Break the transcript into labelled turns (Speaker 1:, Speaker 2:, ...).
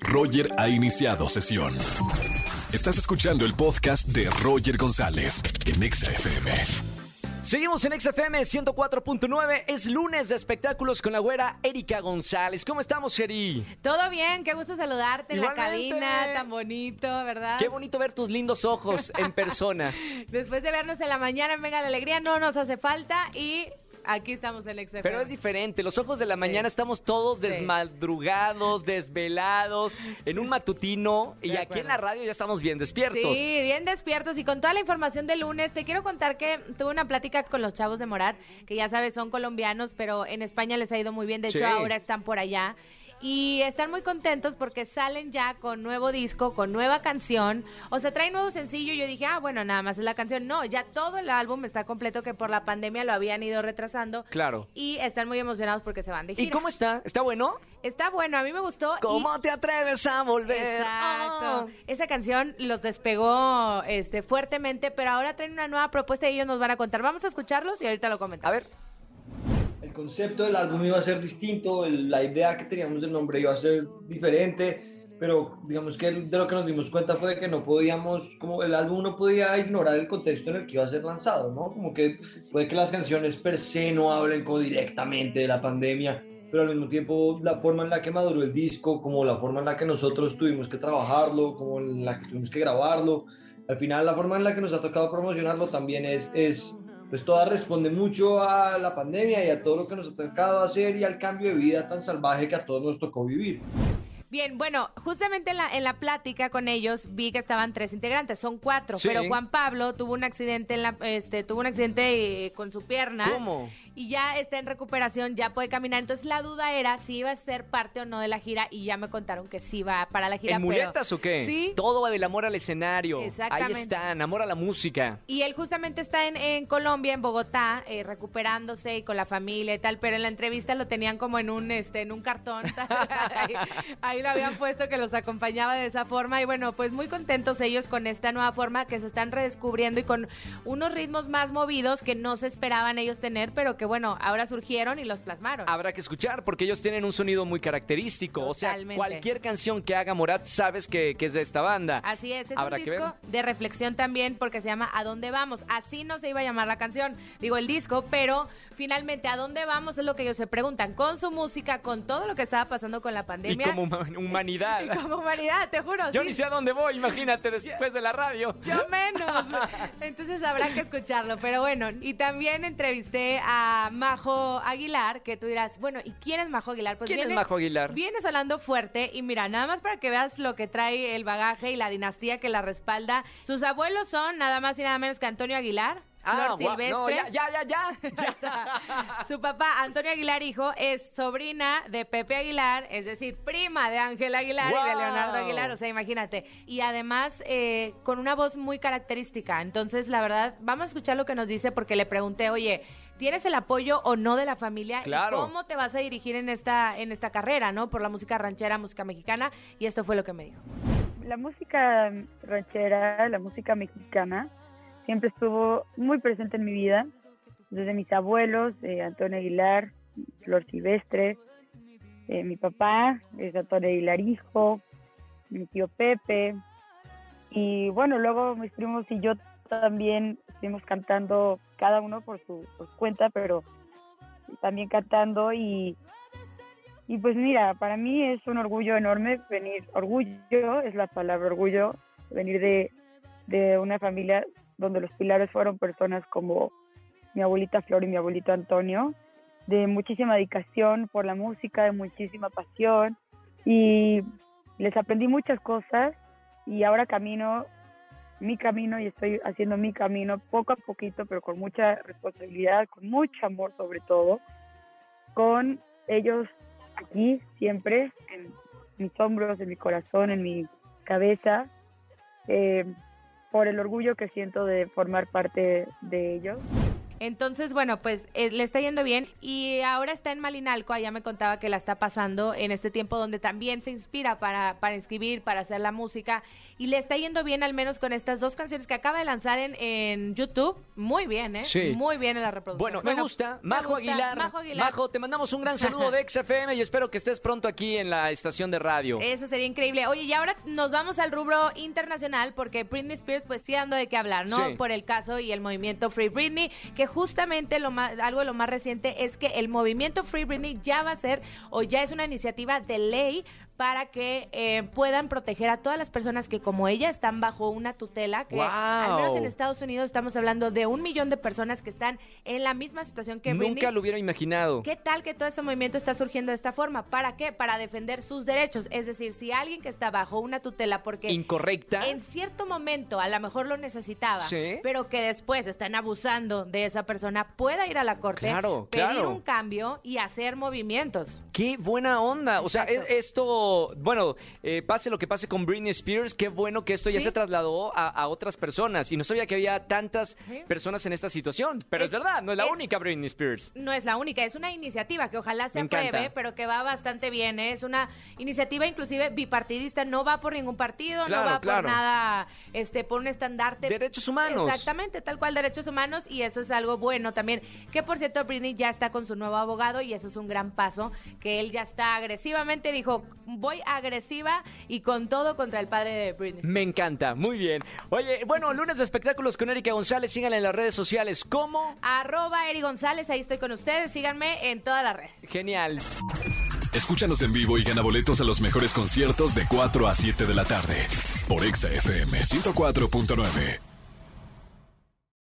Speaker 1: Roger ha iniciado sesión. Estás escuchando el podcast de Roger González en Exa FM.
Speaker 2: Seguimos en XFM 104.9. Es lunes de espectáculos con la güera Erika González. ¿Cómo estamos, Sheri?
Speaker 3: Todo bien, qué gusto saludarte en la cabina, tan bonito, ¿verdad?
Speaker 2: Qué bonito ver tus lindos ojos en persona.
Speaker 3: Después de vernos en la mañana en Venga la Alegría, no nos hace falta y aquí estamos en XFM.
Speaker 2: Pero es diferente. Los ojos de la mañana estamos todos
Speaker 3: Sí.
Speaker 2: desmadrugados, desvelados, en un matutino. y aquí en la radio ya estamos bien despiertos.
Speaker 3: Sí, bien despiertos y con toda la información del lunes, te quiero contar que tuve una plática con los chavos de Morat, que ya sabes son colombianos, pero en España les ha ido muy bien, de
Speaker 2: Sí.
Speaker 3: hecho ahora están por allá. Y están muy contentos porque salen ya con nuevo disco, con nueva canción. O sea, traen nuevo sencillo. Y yo dije, ah, bueno, nada más es la canción. No, ya todo el álbum está completo, que por la pandemia lo habían ido retrasando.
Speaker 2: Claro.
Speaker 3: Y están muy emocionados porque se van de gira.
Speaker 2: ¿Y cómo está? ¿Está bueno?
Speaker 3: Está bueno, a mí me gustó. y-
Speaker 2: ¿Cómo te atreves a volver?
Speaker 3: Exacto.
Speaker 2: Ah.
Speaker 3: Esa canción los despegó este, fuertemente, pero ahora traen una nueva propuesta y ellos nos van a contar. Vamos a escucharlos y ahorita lo
Speaker 2: A
Speaker 3: comentamos.
Speaker 2: ver.
Speaker 4: El concepto del álbum iba a ser distinto, el- la idea que teníamos del nombre iba a ser diferente, pero digamos que de lo que nos dimos cuenta fue de que no podíamos, como el álbum no podía ignorar el contexto en el que iba a ser lanzado, ¿no? Como que puede que las canciones per se no hablen como directamente de la pandemia, pero al mismo tiempo la forma en la que maduró el disco, como la forma en la que nosotros tuvimos que trabajarlo, como en la que tuvimos que grabarlo, al final la forma en la que nos ha tocado promocionarlo también es, es pues toda responde mucho a la pandemia y a todo lo que nos ha tocado hacer y al cambio de vida tan salvaje que a todos nos tocó vivir.
Speaker 3: Bien, bueno, justamente en la, en la plática con ellos vi que estaban tres integrantes, son cuatro,
Speaker 2: Sí.
Speaker 3: pero Juan Pablo tuvo un accidente en la, este, tuvo un accidente eh, con su pierna.
Speaker 2: ¿Cómo?
Speaker 3: Y ya está en recuperación, ya puede caminar. Entonces la duda era si iba a ser parte o no de la gira y ya me contaron que sí va para la gira.
Speaker 2: ¿En
Speaker 3: pero-
Speaker 2: muletas o qué?
Speaker 3: Sí.
Speaker 2: Todo va del amor al escenario. Ahí
Speaker 3: Exactamente.
Speaker 2: están, amor a la música.
Speaker 3: Y él justamente está en, en Colombia, en Bogotá, eh, recuperándose y con la familia y tal, pero en la entrevista lo tenían como en un este en un cartón. ahí, ahí lo habían puesto que los acompañaba de esa forma y bueno, pues muy contentos ellos con esta nueva forma que se están redescubriendo y con unos ritmos más movidos que no se esperaban ellos tener, pero que bueno, ahora surgieron y los plasmaron.
Speaker 2: Habrá que escuchar porque ellos tienen un sonido muy característico. O sea, cualquier canción que haga Morat sabes que, que es de esta banda.
Speaker 3: Así es, es
Speaker 2: Habrá
Speaker 3: un disco de reflexión también porque se llama ¿A dónde vamos? Así no se iba a llamar la canción, digo el disco, pero finalmente ¿a dónde vamos? Es lo que ellos se preguntan, con su música, con todo lo que estaba pasando con la
Speaker 2: Y
Speaker 3: pandemia.
Speaker 2: como huma- humanidad.
Speaker 3: Y como humanidad, te juro.
Speaker 2: Yo
Speaker 3: sí.
Speaker 2: ni sé a dónde voy, imagínate, después de la radio.
Speaker 3: Yo menos. Entonces habrá que escucharlo. Pero bueno, y también entrevisté a Majo Aguilar, que tú dirás, bueno, ¿y quién es Majo Aguilar? Pues
Speaker 2: ¿Quién es Majo Aguilar?
Speaker 3: Viene sonando fuerte y mira, nada más para que veas lo que trae el bagaje y la dinastía que la respalda. Sus abuelos son nada más y nada menos que Antonio Aguilar.
Speaker 2: Ah,
Speaker 3: Silvestre.
Speaker 2: no, ya, ya, ya, ya.
Speaker 3: Ya está. Su papá, Antonio Aguilar, hijo, es sobrina de Pepe Aguilar, es decir, prima de Ángel Aguilar y de. Leonardo Aguilar, o sea, imagínate. Y además, eh, con una voz muy característica. Entonces, la verdad, vamos a escuchar lo que nos dice porque le pregunté, oye, ¿tienes el apoyo o no de la familia?
Speaker 2: Claro.
Speaker 3: ¿Y cómo te vas a dirigir en esta, en esta carrera, no? Por la música ranchera, música mexicana. Y esto fue lo que me dijo.
Speaker 5: La música ranchera, la música mexicana, siempre estuvo muy presente en mi vida, desde mis abuelos, eh, Antonio Aguilar, Flor Silvestre, eh, mi papá es Antonio Aguilar hijo, mi tío Pepe, y bueno, luego mis primos y yo también estuvimos cantando, cada uno por su, por su cuenta, pero también cantando y, y pues mira, para mí es un orgullo enorme venir, orgullo es la palabra orgullo, venir de, de una familia donde los pilares fueron personas como mi abuelita Flor y mi abuelito Antonio, de muchísima dedicación por la música, de muchísima pasión y les aprendí muchas cosas y ahora camino mi camino y estoy haciendo mi camino poco a poquito, pero con mucha responsabilidad, con mucho amor sobre todo, con ellos aquí siempre, en mis hombros, en mi corazón, en mi cabeza, eh, por el orgullo que siento de formar parte de ellos.
Speaker 3: Entonces, bueno, pues eh, le está yendo bien y ahora está en Malinalco, allá me contaba que la está pasando en este tiempo donde también se inspira para, para escribir, para hacer la música y le está yendo bien al menos con estas dos canciones que acaba de lanzar en, en YouTube. Muy bien, ¿eh?
Speaker 2: Sí.
Speaker 3: Muy bien en la reproducción.
Speaker 2: Bueno, me gusta.
Speaker 3: me
Speaker 2: Majo,
Speaker 3: gusta.
Speaker 2: Aguilar.
Speaker 3: Majo Aguilar.
Speaker 2: Majo, te mandamos un gran saludo de XFM y espero que estés pronto aquí en la estación de radio.
Speaker 3: Eso sería increíble. Oye, y ahora nos vamos al rubro internacional porque Britney Spears pues sí dando de qué hablar, ¿no?
Speaker 2: Sí.
Speaker 3: Por el caso y el movimiento Free Britney, que justamente lo algo de lo más reciente es que el movimiento Free Britney ya va a ser o ya es una iniciativa de ley para que eh, puedan proteger a todas las personas que como ella están bajo una tutela, que al menos en. Estados Unidos estamos hablando de un millón de personas que están en la misma situación que Britney.
Speaker 2: Nunca lo hubiera imaginado.
Speaker 3: ¿Qué tal que todo este movimiento está surgiendo de esta forma? ¿Para qué? Para defender sus derechos. Es decir, si alguien que está bajo una tutela porque
Speaker 2: Incorrecta.
Speaker 3: en cierto momento a lo mejor lo necesitaba,
Speaker 2: Sí.
Speaker 3: pero que después están abusando de esa persona, pueda ir a la corte,
Speaker 2: Claro,
Speaker 3: pedir
Speaker 2: claro.
Speaker 3: un cambio y hacer movimientos.
Speaker 2: Qué buena onda. O sea,
Speaker 3: Exacto.
Speaker 2: Bueno, eh, pase lo que pase con Britney Spears, qué bueno que esto ya se trasladó a, a otras personas. Y no sabía que había tantas personas en esta situación. Pero es,
Speaker 3: Es-
Speaker 2: verdad, no es la
Speaker 3: es-
Speaker 2: única Britney Spears.
Speaker 3: No es la única, es una iniciativa que ojalá se apruebe, pero que va bastante bien. ¿eh? Es una iniciativa inclusive bipartidista, no va por ningún partido,
Speaker 2: Claro,
Speaker 3: no va
Speaker 2: claro.
Speaker 3: por nada, este, por un estandarte.
Speaker 2: Derechos humanos.
Speaker 3: Exactamente, tal cual, derechos humanos, y eso es algo bueno también. Que por cierto, Britney ya está con su nuevo abogado y eso es un gran paso, que él ya está agresivamente, dijo, voy agresiva y con todo contra el padre de Britney.
Speaker 2: Me encanta, muy bien. Oye, bueno, lunes de espectáculos con Erika González, síganla en las redes sociales. ¿Cómo?
Speaker 3: Arroba Eri González, ahí estoy con ustedes, síganme en todas las redes.
Speaker 2: Genial.
Speaker 1: Escúchanos en vivo y gana boletos a los mejores conciertos de 4 a 7 de la tarde por Exa FM 104.9.